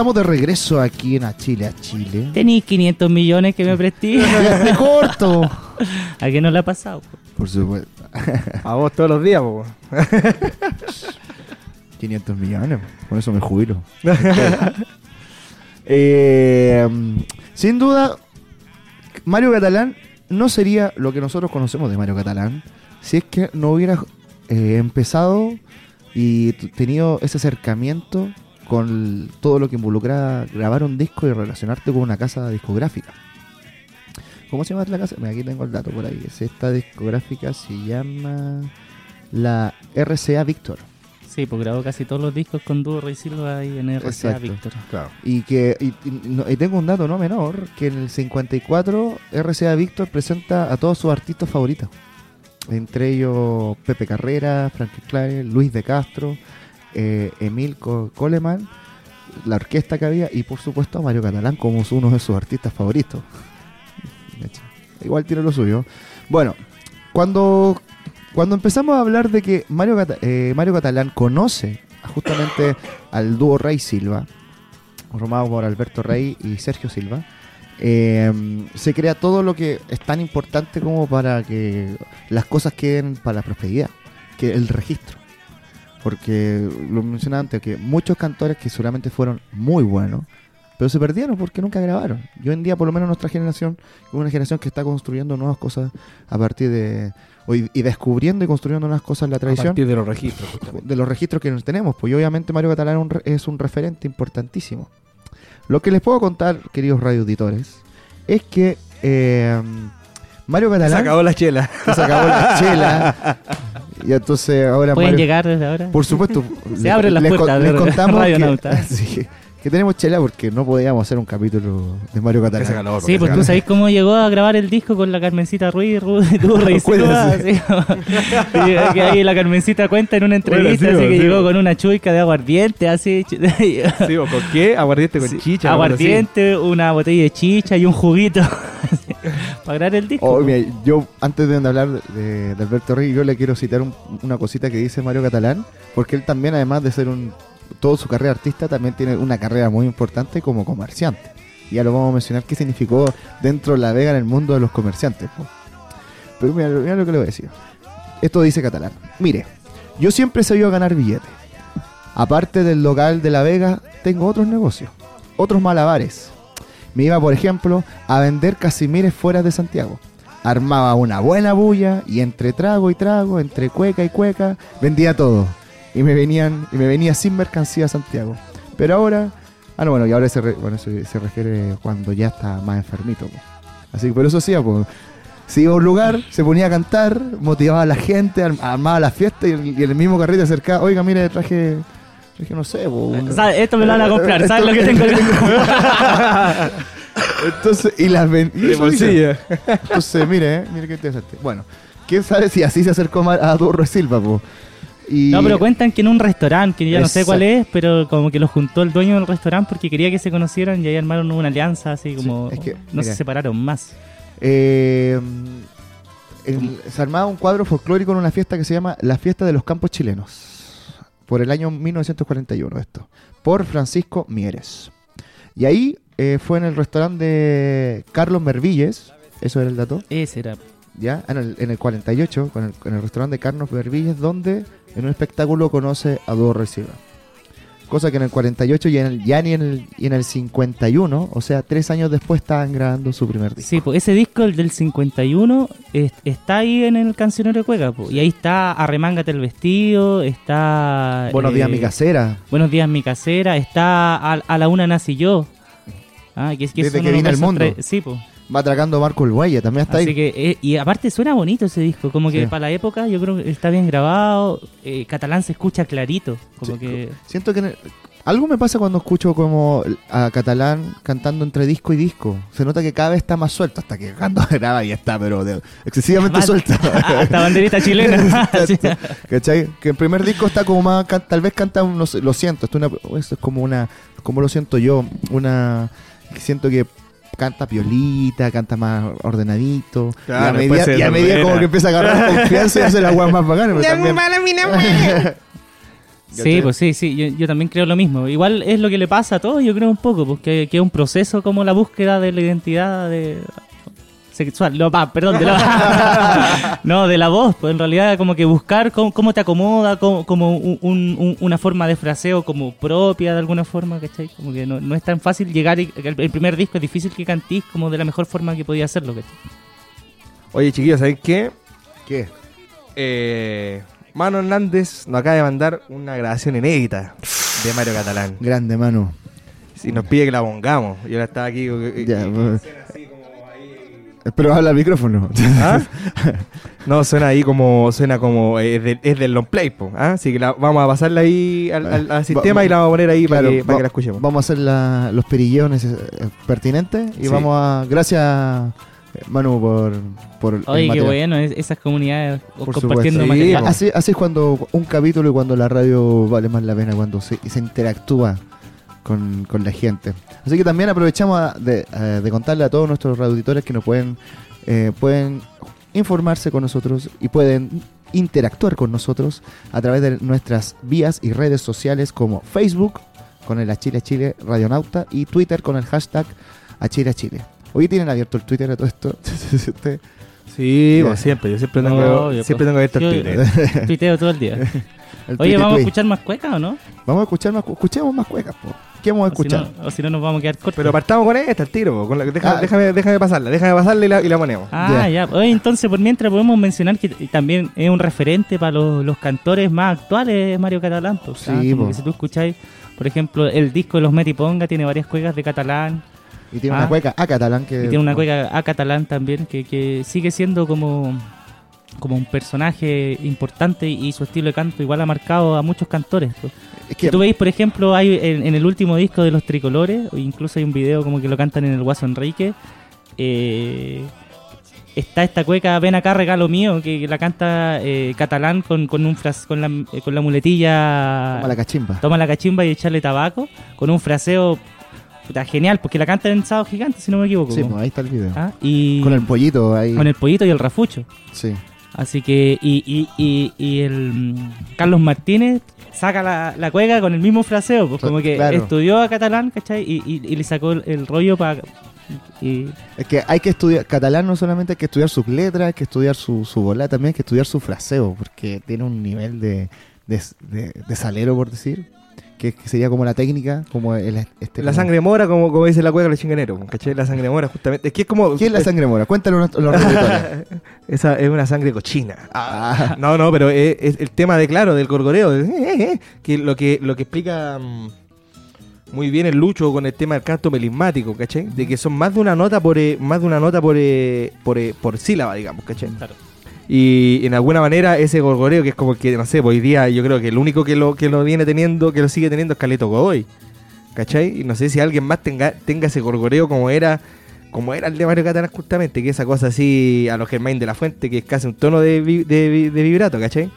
estamos de regreso aquí en A Chile, a Chile. Tenéis 500 millones que me presté. (laughs) ¡De corto! ¿A qué no le ha pasado? Por supuesto. A vos todos los días, po. (laughs) 500 millones, con eso me jubilo. (laughs) Eh, sin duda, Mario Catalán no sería lo que nosotros conocemos de Mario Catalán si es que no hubiera eh, empezado y tenido ese acercamiento con el- todo lo que involucra grabar un disco y relacionarte con una casa discográfica. ¿Cómo se llama la casa? Mira, aquí tengo el dato por ahí. Es Esta discográfica se llama la RCA Victor. Sí, pues grabó casi todos los discos con Dúo Rey Silva ahí en RCA Exacto. Víctor. Claro. Y que y, y no- y tengo un dato no menor, que en el 54 RCA Víctor presenta a todos sus artistas favoritos. Entre ellos Pepe Carrera, Frankie Clare, Luis de Castro, eh, Emil Co- Coleman, la orquesta que había y por supuesto a Mario Catalán como uno de sus artistas favoritos. Igual tiene lo suyo. Bueno, cuando, cuando empezamos a hablar de que Mario, eh, Catalán conoce justamente (coughs) al dúo Rey Silva, formado por Alberto Rey y Sergio Silva, eh, se crea todo lo que es tan importante como para que las cosas queden para la prosperidad, que el registro. Porque lo mencionaba antes, que muchos cantores que seguramente fueron muy buenos, pero se perdieron porque nunca grabaron. Y hoy en día, por lo menos nuestra generación, es una generación que está construyendo nuevas cosas a partir de... y descubriendo y construyendo nuevas cosas en la A tradición partir de los registros, justamente. de los registros que nos tenemos. Pues y obviamente Mario Catalán es un re- es un referente importantísimo. Lo que les puedo contar, queridos radioauditores, es que eh, Mario Se Catalán acabó la chela. se acabó la chela. (laughs) Y entonces ahora Pueden Mario- llegar desde ahora. por supuesto. (laughs) Se le- abren las les puertas les de contamos Radio que, Nauta. (laughs) sí, que tenemos chela porque no podíamos hacer un capítulo de Mario Que se Catalán. calor, Sí, pues se tú sabés cómo llegó a grabar el disco con la Carmencita Ruiz, Ru- Dúo Rey Silva, Cuéntase. así. Y que ahí la Carmencita cuenta en una entrevista, Bueno, sí, así que sí. llegó con una chuica de aguardiente, así. calor. Sí, ¿o ¿con qué? Aguardiente con Sí, chicha. aguardiente, una botella de chicha y un juguito. (laughs) para grabar el disco. Oh, mira, yo, antes de hablar de, de Alberto Rey, yo le quiero citar un- una cosita que dice Mario Catalán, porque él también, además de ser un. Toda su carrera artista, también tiene una carrera muy importante como comerciante. Y ya lo vamos a mencionar qué significó dentro de La Vega en el mundo de los comerciantes. po. Pero mira, mira lo que le voy a decir. Esto dice Catalán. Mire, yo siempre he sabido ganar billetes. Aparte del local de La Vega, tengo otros negocios, otros malabares. Me iba, por ejemplo, a vender casimires fuera de Santiago. Armaba una buena bulla y entre trago y trago, entre cueca y cueca, vendía todo. Y me venían y me venía sin mercancía a Santiago. Pero ahora Ah, no, bueno, y ahora se, bueno, se, refiere cuando ya está más enfermito. Así que por eso hacía, pues. Se iba a un lugar, se ponía a cantar, motivaba a la gente, arm- armaba la fiesta y, el mismo carrete acercaba, oiga, mire, traje, traje no sé, un- ¿Sabes? Esto me lo van a comprar, Esto- ¿sabes lo que tengo acá? (laughs) Entonces, y las ven- y De eso hice. bolsillo. Entonces, mire, eh, mire qué interesante. Bueno, quién sabe si así se acercó a Durro Silva, po. Y No, pero cuentan que en un restaurante, que ya no sé cuál es, pero como que lo juntó el dueño del restaurante porque quería que se conocieran y ahí armaron una alianza, así como es que, no mira. se separaron más. Eh, el- se armaba un cuadro folclórico en una fiesta que se llama La Fiesta de los Campos Chilenos. Por el año 1941 esto. Por Francisco Mieres. Y ahí eh, fue en el restaurante de Carlos Mervilles. Eso era el dato. Ese era. Ya, en el, en el 48, con el, en el restaurante de Carlos Mervilles, donde en un espectáculo conoce a Dúo Silva. Cosa que en el 48 y en el, ya ni en el, y en el 51, o sea, tres años después estaban grabando su primer disco. Sí, pues ese disco, el del 51, es- está ahí en el cancionero de Cueca. po. Y ahí está Arremángate el vestido, está... Buenos eh, días, mi casera. Buenos días, mi casera, está A, a la una nací yo. Ah, que es que Desde que vine al mundo. Sí, pues. Va atracando Marco el Guaya, también está Así ahí. que, eh, y aparte suena bonito ese disco, como que Sí. para la época yo creo que está bien grabado, eh, catalán se escucha clarito, como Sí, que... Siento que el- algo me pasa cuando escucho como a Catalán cantando entre disco y disco. Se nota que cada vez está más suelto, hasta que cuando (laughs) graba y está, pero de- excesivamente suelto. (laughs) Hasta (laughs) banderita chilena. ¿Cachai? Que el primer disco está como más, tal vez canta, un- no sé, lo siento, esto es una- esto es como una, como lo siento yo, una, siento que canta piolita, canta más ordenadito, Claro, y a medida, y a medida como que empieza a agarrar (laughs) confianza y hace la agua más bacana, pero también... (laughs) Sí, pues sí, sí, yo, yo también creo lo mismo. Igual es lo que le pasa a todos, yo creo un poco, porque que es un proceso como la búsqueda de la identidad de sexual, no, va, perdón, de la, (laughs) no, de la voz, pues en realidad como que buscar cómo, cómo te acomoda, cómo- como un- un- un- una forma de fraseo como propia de alguna forma, ¿cachai? Como que no, no es tan fácil llegar, y, el, el primer disco es difícil que cantís como de la mejor forma que podía hacerlo, ¿cachai? Oye, chiquillos, ¿saben qué? ¿Qué? Eh, Mano Hernández nos acaba de mandar una grabación inédita de Mario Catalán. Grande, mano. Si nos pide que la pongamos. Yo la estaba aquí. eh, Ya, eh, pues. Pero habla al micrófono. ¿Ah? (laughs) No, suena ahí como. Suena como. eh, Es, de- es del long play, po, ¿ah? Así que la- vamos a pasarla ahí al, al- al sistema Va- y la vamos a poner ahí Claro, para, que, para va- que la escuchemos. Vamos a hacer la- los perilleones eh, pertinentes y Sí. vamos a. Gracias, eh, Manu, por. por Oye, qué bueno, es- esas comunidades Por compartiendo supuesto. material. Sí, Así, así es cuando un capítulo y cuando la radio vale más la pena, cuando se, se interactúa con, con la gente. Así que también aprovechamos eh, de contarle a todos nuestros auditores que nos pueden, eh, pueden informarse con nosotros y pueden interactuar con nosotros a través de nuestras vías y redes sociales como Facebook con el Achile Chile Radionauta y Twitter con el hashtag Achile Chile. Hoy tienen abierto el Twitter a todo esto. (laughs) Sí, pues siempre. Yo siempre tengo, No, yo, siempre pues, tengo abierto el yo- Twitter. Tuiteo todo el día. (laughs) el Oye, ¿vamos a escuchar más cuecas o no? Vamos a escuchar más, cu- escuchemos más cuecas, po. ¿Qué vamos a O si escuchar? no- O si no, nos vamos a quedar cortos. Pero partamos con esta, el tiro. con la- deja- Ah. déjame, déjame pasarla. Déjame pasarla y la, y la ponemos. Ah, ya. Oye, entonces, por mientras podemos mencionar que también es un referente para los, los cantores más actuales, Mario Catalán. pues, Sí, ¿ah? Como po. que si tú escucháis, por ejemplo, el disco de los Metiponga tiene varias cuecas de catalán. Y tiene Ah. una cueca a catalán que. Y tiene una cueca a catalán también, que, que sigue siendo como, como un personaje importante y su estilo de canto igual ha marcado a muchos cantores. Es que tú veis, por ejemplo, hay en, en el último disco de Los Tricolores, o incluso hay un video como que lo cantan en el Guaso Enrique, eh, está esta cueca Ven acá, regalo mío, que, que la canta eh, catalán con, con, un fras- con, la, eh, con la muletilla Toma la cachimba. Toma la cachimba y echarle tabaco, con un fraseo puta, genial, porque la canta en Sábado Gigante, si no me equivoco. Sí, pues ahí está el video. Ah, y Con el pollito ahí. con el pollito y el rafucho. Sí. Así que, y, y, y, y el mm, Carlos Martínez saca la, la cueca con el mismo fraseo, pues como que Claro. estudió a catalán, ¿cachai? Y, y, y le sacó el, el rollo para... Y, Es que hay que estudiar. Catalán no solamente hay que estudiar sus letras, hay que estudiar su, su bola, también hay que estudiar su fraseo, porque tiene un nivel de, de, de- de salero, por decir, que, que sería como la técnica, como el. Este, La como- sangre mora, como, como dice la cueca los chinganeros. ¿Cachai? La sangre mora, justamente. Es que es como. ¿Quién es la sangre mora? Cuéntalo los (laughs) los. Esa es una sangre cochina. Ah. No, no, pero es, es el tema de, claro, del gorgoreo. de, eh, eh, eh, que lo que lo que explica. mm, muy bien el Lucho con el tema del canto melismático, ¿cachai? De que son más de una nota por eh, más de una nota por eh, por, eh, por sílaba, digamos, ¿cachai? Claro. Y en alguna manera ese gorgoreo que es como que, no sé, pues hoy día yo creo que el único que lo, que lo viene teniendo, que lo sigue teniendo es Caleto Godoy. ¿Cachai? Y no sé si alguien más tenga, tenga ese gorgoreo como era como era el de Mario Catalán justamente, que esa cosa así a los Germain de la Fuente, que es casi un tono de, vi- de, vi- de vibrato, ¿cachai?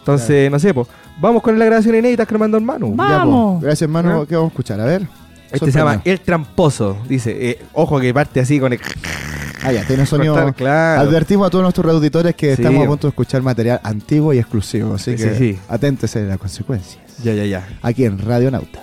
Entonces, no sé, pues, vamos con la grabación inédita que nos mandó hermano. Va. Ya, po. ¡Vamos! Gracias, hermano. ¿Eh? ¿Qué vamos a escuchar? A ver. Este se llama. El Tramposo. Dice, eh, ojo que parte así con el... Ah, ya, tiene sonido. cortar, claro. Advertimos a todos nuestros auditores que Sí. estamos a punto de escuchar material antiguo y exclusivo, así Sí, que sí, sí. aténtese a las consecuencias. Ya, ya, ya. Aquí en Radio Nauta.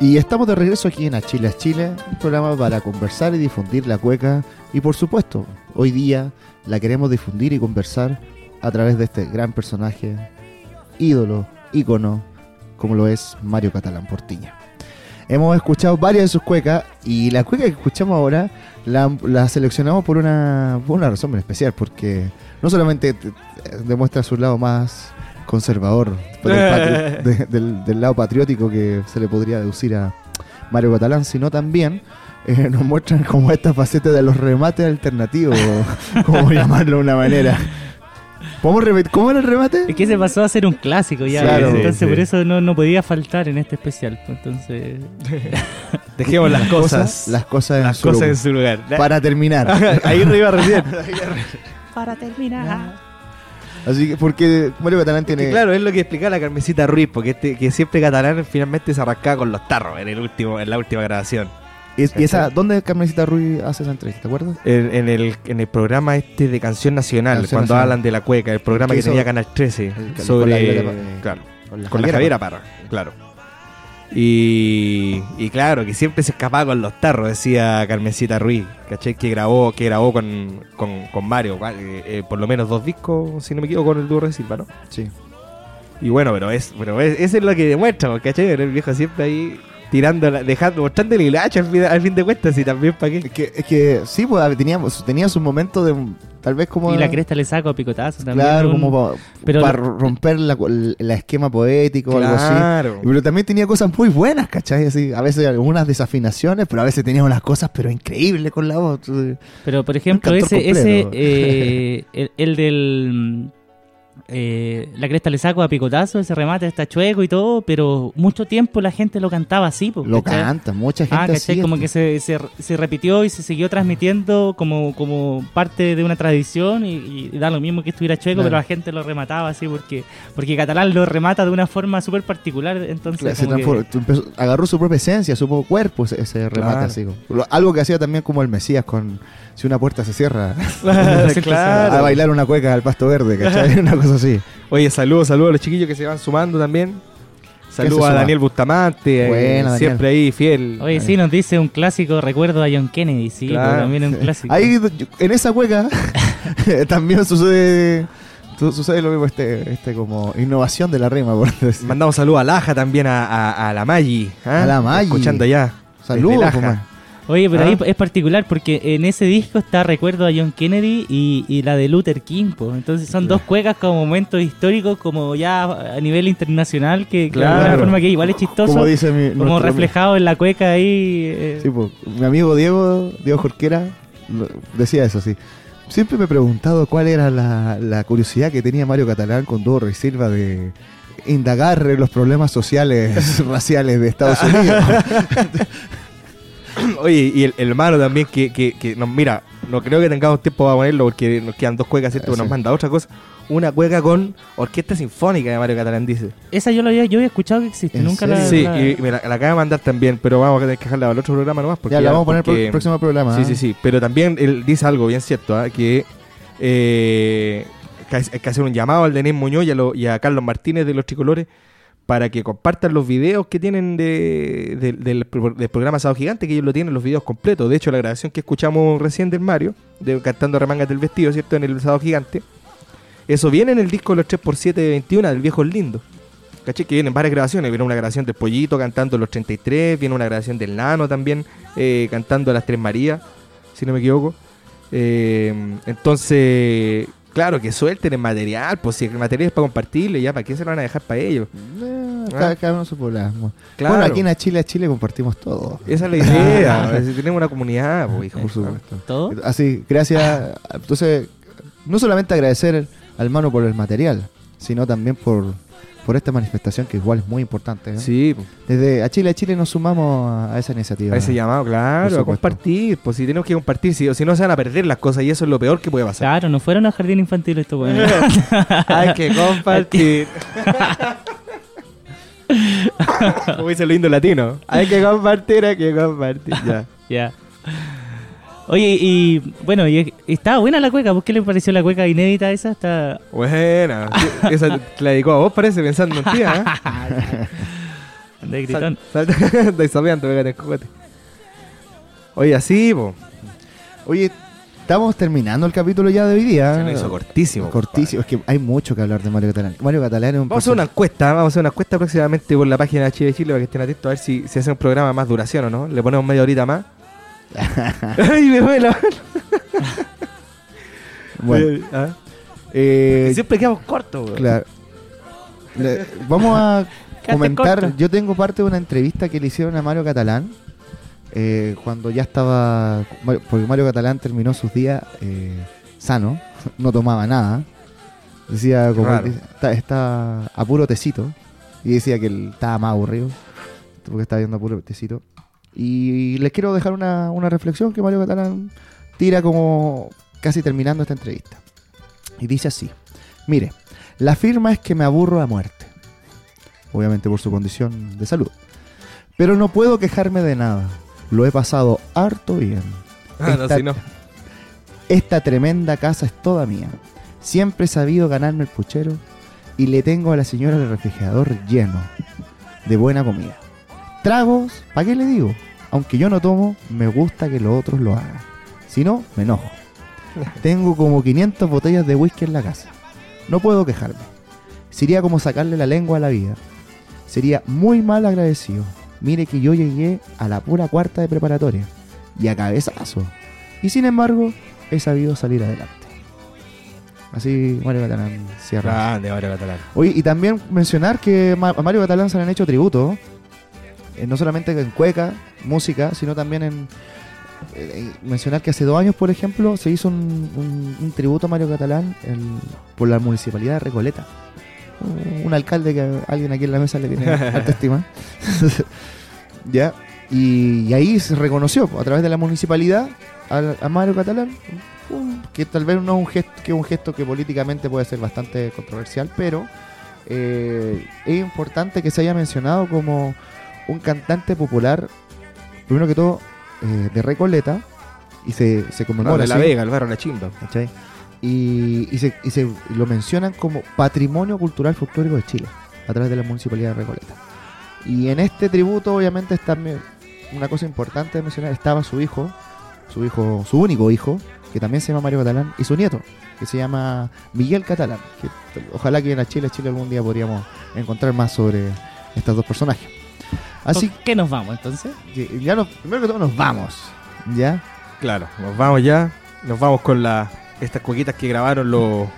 Y estamos de regreso aquí en A Chile un programa para conversar y difundir la cueca. Y por supuesto, hoy día la queremos difundir y conversar a través de este gran personaje, ídolo, ícono, como lo es Mario Catalán Portiña. Hemos escuchado varias de sus cuecas y la cueca que escuchamos ahora la, seleccionamos por una, por una razón muy especial, porque no solamente te- te demuestra su lado más conservador, por el patri- (laughs) de- del, del lado patriótico que se le podría deducir a Mario Catalán, sino también eh, (laughs) nos muestran como esta faceta de los remates alternativos, (laughs) como llamarlo de una manera. ¿Podemos repetir? ¿Cómo era el remate? Es que se pasó a ser un clásico ya. Claro, entonces sí. por eso no, no podía faltar en este especial. Entonces, Dejemos las cosas. Las cosas en las su cosas lugar. en su lugar. Para terminar. Ahí arriba recién. para terminar. Así que, porque Mario Catalán Que tiene. claro, es lo que explicaba la Carmencita Ruiz, porque este, que siempre Catalán finalmente se arrancaba con los tarros en el último, en la última grabación. y, y esa, ¿Dónde Carmencita Ruiz hace esa entrevista? ¿Te acuerdas? En, en el, en el programa este de Canción Nacional, Canción cuando Nacional. hablan de la cueca, el programa Que tenía Canal 13, el- con la sobre... Pa- claro, Con la con la Javiera Parra, claro. Y, y claro, que siempre se escapaba con los tarros, decía Carmencita Ruiz, ¿cachai? Que grabó, que grabó con, con, con Mario, eh, eh, por lo menos dos discos, si no me equivoco, con el dúo de Silva, ¿no? Sí. Y bueno, pero es, pero es, eso es lo que demuestra, ¿cachai? El viejo siempre ahí tirando, la- dejando, mostrando el hilacho al fin, al fin de cuentas y también para qué. Es que, es que sí, pues tenía, tenía su momento de. Tal vez como. Y la cresta le saco a picotazo también. Claro, un- como pero para lo- romper la, la esquema poético o algo así. Claro. Pero también tenía cosas muy buenas, ¿cachai? Así, a veces algunas desafinaciones, pero a veces tenía unas cosas, pero increíbles con la voz. Pero por ejemplo, ese, ese eh, el, el del eh, la cresta le saco a picotazo, ese remate está chueco y todo, pero mucho tiempo la gente lo cantaba así, po, Lo ¿cachai? canta, mucha gente Ah, ¿cachai? Como que se, se, se repitió y se siguió transmitiendo como, como parte de una tradición y, y da lo mismo que estuviera chueco, Claro. pero la gente lo remataba así porque porque Catalán lo remata de una forma súper particular, entonces Claro, como que- empezó- agarró su propia esencia, su propio cuerpo, ese, ese remate Claro. así. como- Algo que hacía también como el Mesías con si una puerta se cierra, (laughs) (laughs) claro. a bailar una cueca al pasto verde, ¿cachai? (laughs) una cosa así. Oye, saludos, saludos a los chiquillos que se van sumando también. Saludos a? Daniel Bustamante, eh, Daniel. siempre ahí fiel. Oye, sí, nos dice un clásico recuerdo a John Kennedy, sí, Claro. pues, también es un clásico. Ahí, en esa cueca, también sucede, su- sucede lo mismo, este, este como innovación de la rima, por decir. Mandamos saludos a Laja también, a, a, a la Maggi. ¿ah? A la Maggi. Escuchando ya. Saludos, compadre. Oye, pero Ah. ahí es particular porque en ese disco está Recuerdo a John Kennedy y, y la de Luther King. po. Entonces son dos cuecas como momentos históricos como ya a nivel internacional que, que de alguna Claro. forma que igual es chistoso. Como dice mi, como reflejado en la cueca ahí. eh, Sí, pues, mi amigo Diego, Diego Jorquera, decía eso, sí. Siempre me he preguntado cuál era la, la curiosidad que tenía Mario Catalán con Dorre y Silva de indagar los problemas sociales, (laughs) raciales de Estados (laughs) Unidos. (clears throat) Oye, y el, el malo también que, que, que nos mira, no creo que tengamos tiempo para ponerlo porque nos quedan dos cuecas, ¿cierto? Eh, Nos sí. manda otra cosa. Una cueca con orquesta sinfónica de Mario Catalán, dice. Esa yo lo había, yo había escuchado que existe, ¿En nunca serio? la. Sí, la- y me la, la acaba de mandar también, pero vamos a tener que dejarla al otro programa nomás. Porque ya, la vamos a poner por porque- el próximo programa. Sí, sí, sí. Pero también él dice algo bien cierto, ¿ah? que eh, que que hacer un llamado al Denis Muñoz y a, lo- y a Carlos Martínez de los Tricolores para que compartan los videos que tienen de, de- del, pro- del programa Sábado Gigante, que ellos lo tienen los videos completos. De hecho, la grabación que escuchamos recién del Mario, de cantando Remangas del Vestido, ¿cierto? En el Sábado Gigante. Eso viene en el disco Los 3x7 de 21 del Viejo Lindo. ¿Caché? Que vienen varias grabaciones. Viene una grabación del Pollito cantando Los 33, viene una grabación del Nano también eh, cantando Las Tres Marías, si no me equivoco. Eh, entonces, claro, que suelten el material, pues si el material es para compartirle, ya, ¿para qué se lo van a dejar para ellos? Eh, cada, Ah. cada uno su problema. Claro. Bueno, aquí en Chile a Chile compartimos todo. Esa es la idea, (laughs) si tenemos una comunidad, pues, hijo. Por supuesto. ¿Todo? Así, gracias. Entonces, no solamente agradecer al mano por el material, sino también por, por esta manifestación que igual es muy importante. ¿eh? Sí, Desde a Chile a Chile nos sumamos a, esa iniciativa. a ese llamado, claro, a compartir, pues si tenemos que compartir, si, si no se van a perder las cosas y eso es lo peor que puede pasar. Claro, no fueron a jardín infantil esto, bueno. (laughs) Hay que compartir. (laughs) Como dice el lindo latino. Hay que compartir, hay que compartir. Ya. Ya. Oye, y bueno, y estaba buena la cueca. ¿Por qué le pareció la cueca inédita esa? Está... Buena. (laughs) Esa te la dedicó a vos, parece, pensando en ti, ¿eh? Anda de gritón. Sapeando, pégate el cogote. Oye, así, po. Oye, estamos terminando el capítulo ya de hoy día. Se nos hizo cortísimo. Cortísimo. Es que hay mucho que hablar de Mario Catalán. Mario Catalán es un Vamos a hacer una encuesta, vamos a hacer una encuesta próximamente por la página de Chile Chile para que estén atentos a ver si, si hace un programa más duración o no. Le ponemos media horita más. (laughs) Ay, me fue la (laughs) Bueno, Ah. eh, Siempre quedamos cortos, claro. Le- vamos a (laughs) comentar, corto. yo tengo parte de una entrevista que le hicieron a Mario Catalán eh, cuando ya estaba, porque Mario Catalán terminó sus días eh, sano, no tomaba nada, decía como está, está a puro tecito y decía que él estaba más aburrido porque estaba viendo a puro tecito y les quiero dejar una, una reflexión que Mario Catalán tira como casi terminando esta entrevista y dice así, mire, la firma es que me aburro a muerte obviamente por su condición de salud. Pero no puedo quejarme de nada. Lo he pasado harto bien. Ah, no, Esta- si no. Esta tremenda casa es toda mía. Siempre he sabido ganarme el puchero y le tengo a la señora el refrigerador lleno de buena comida. Tragos, ¿para qué le digo? Aunque yo no tomo, me gusta que los otros lo hagan. Si no, me enojo. (laughs) Tengo como 500 botellas de whisky en la casa. No puedo quejarme. Sería como sacarle la lengua a la vida. Sería muy mal agradecido. Mire que yo llegué a la pura cuarta de preparatoria y a cabezazo. Y sin embargo, he sabido salir adelante. Así Mario Catalán cierra. Grande, Mario Catalán. Oye, y también mencionar que a Mario Catalán se le han hecho tributos, eh, no solamente en cueca, música, sino también en... eh, mencionar que hace dos años, por ejemplo, se hizo un, un- un tributo a Mario Catalán por la municipalidad de Recoleta. Un, un alcalde que alguien aquí en la mesa le tiene (laughs) alta estima. (laughs) ya. Y, y ahí se reconoció a través de la municipalidad a, a Mario Catalán, que tal vez no es un gesto que es un gesto que políticamente puede ser bastante controversial, pero eh, es importante que se haya mencionado como un cantante popular, primero que todo, eh, de Recoleta, y se, se conmemora. de la Vega, el barrio La Chimba. ¿cachai? Y, y se, y se lo mencionan como Patrimonio Cultural Folclórico de Chile, a través de la Municipalidad de Recoleta. Y en este tributo, obviamente, está una cosa importante de mencionar, estaba su hijo, su hijo, su único hijo, que también se llama Mario Catalán, y su nieto, que se llama Miguel Catalán. Que ojalá que en Chile, Chile algún día podríamos encontrar más sobre estos dos personajes. Así ¿Con qué nos vamos entonces? que ya nos, primero que todo nos vamos, ¿ya? Claro, nos vamos ya. Nos vamos con la, estas cuequitas que grabaron los,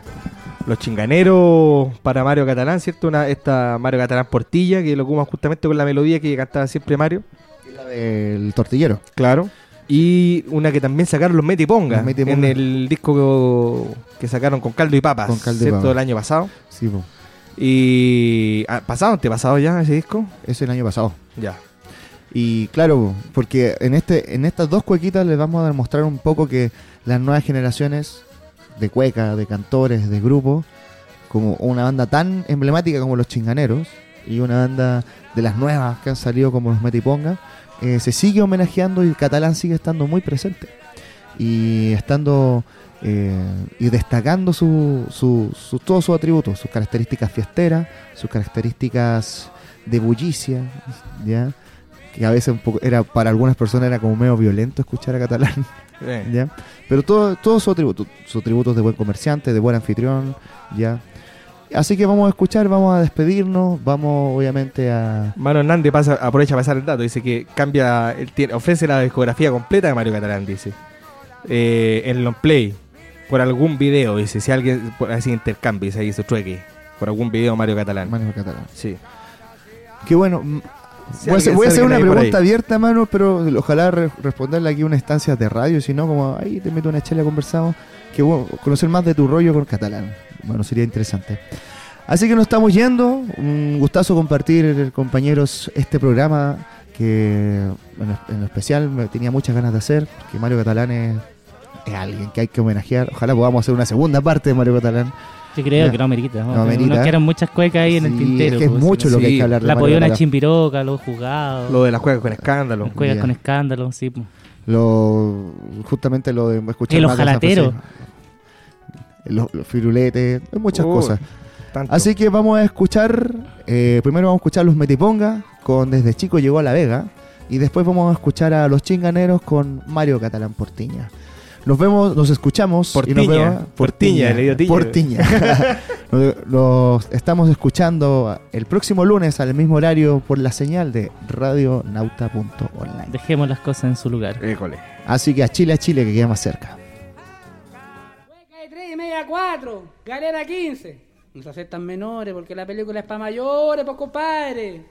los chinganeros para Mario Catalán, ¿cierto? Una, esta Mario Catalán Portilla, que lo ocupan justamente con la melodía que cantaba siempre Mario. La del tortillero. Claro. Y una que también sacaron los Metiponga Los Metiponga. en el disco que sacaron con Caldo y Papas, Con Caldo y ¿cierto? Papas. El año pasado. Sí. Y... ah, ¿Pasado? ¿Te pasado ya ese disco? Ese el año pasado. Ya. Y claro, porque en este en estas dos cuequitas les vamos a demostrar un poco que las nuevas generaciones de cueca, de cantores, de grupos, como una banda tan emblemática como los Chinganeros y una banda de las nuevas que han salido como los Metiponga, eh, se sigue homenajeando y el catalán sigue estando muy presente y estando eh, y destacando su, su, su- todos sus atributos, sus características fiesteras, sus características de bullicia, ¿ya? que a veces un poco era para algunas personas era como medio violento escuchar a catalán. (laughs) ¿ya? Pero todo, todos sus atributos, sus atributos de buen comerciante, de buen anfitrión, ¿ya? Así que vamos a escuchar, vamos a despedirnos, vamos obviamente a... Mano Hernández pasa, aprovecha para pasar el dato. Dice que cambia, tiene- ofrece la discografía completa de Mario Catalán, dice. Eh, en long play, por algún video, dice. Si alguien por así intercambia, dice ahí su trueque. Por algún video Mario Catalán. Manuel Catalán. Sí. Que bueno, mm, Si voy a hacer, voy a una pregunta abierta, mano, pero ojalá re- responderle aquí a una instancia de radio, si no, como ahí te meto una chela, conversamos, que bueno, conocer más de tu rollo con catalán. Bueno, sería interesante. Así que nos estamos yendo. Un gustazo compartir, compañeros, este programa que en en especial me tenía muchas ganas de hacer, que Mario Catalán es, es alguien que hay que homenajear. Ojalá podamos hacer una segunda parte de Mario Catalán. Yo creo Ya. que no amerita. ¿no? No amerita. Nos quedan muchas cuecas ahí en el tintero. es que es pues, mucho lo que hay que hablar de La pollona chimpiroca, los juzgados, Lo de las juegas con escándalo. las cuecas con escándalo, sí. pues. Lo, justamente lo de escuchar ojalatero. frase. Los, los firuletes, muchas cosas. Tanto. Así que vamos a escuchar, eh, primero vamos a escuchar los Metiponga con Desde Chico Llegó a La Vega y después vamos a escuchar a los Chinganeros con Mario Catalán Portiña. Nos vemos, nos escuchamos. Por tiña. Por tiña, le dio Por tiña. (laughs) Los estamos escuchando el próximo lunes al mismo horario por la señal de radionauta.online. Dejemos las cosas en su lugar. École. Así que a Chile, a Chile, que queda más cerca. Hueca de 3 y media 4, galera 15. Nos aceptan menores porque la película es para mayores, pues compadre.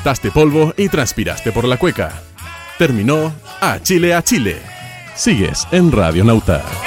levantaste polvo y transpiraste por la cueca. Terminó A Chile a Chile. Sigues en Radio Nauta.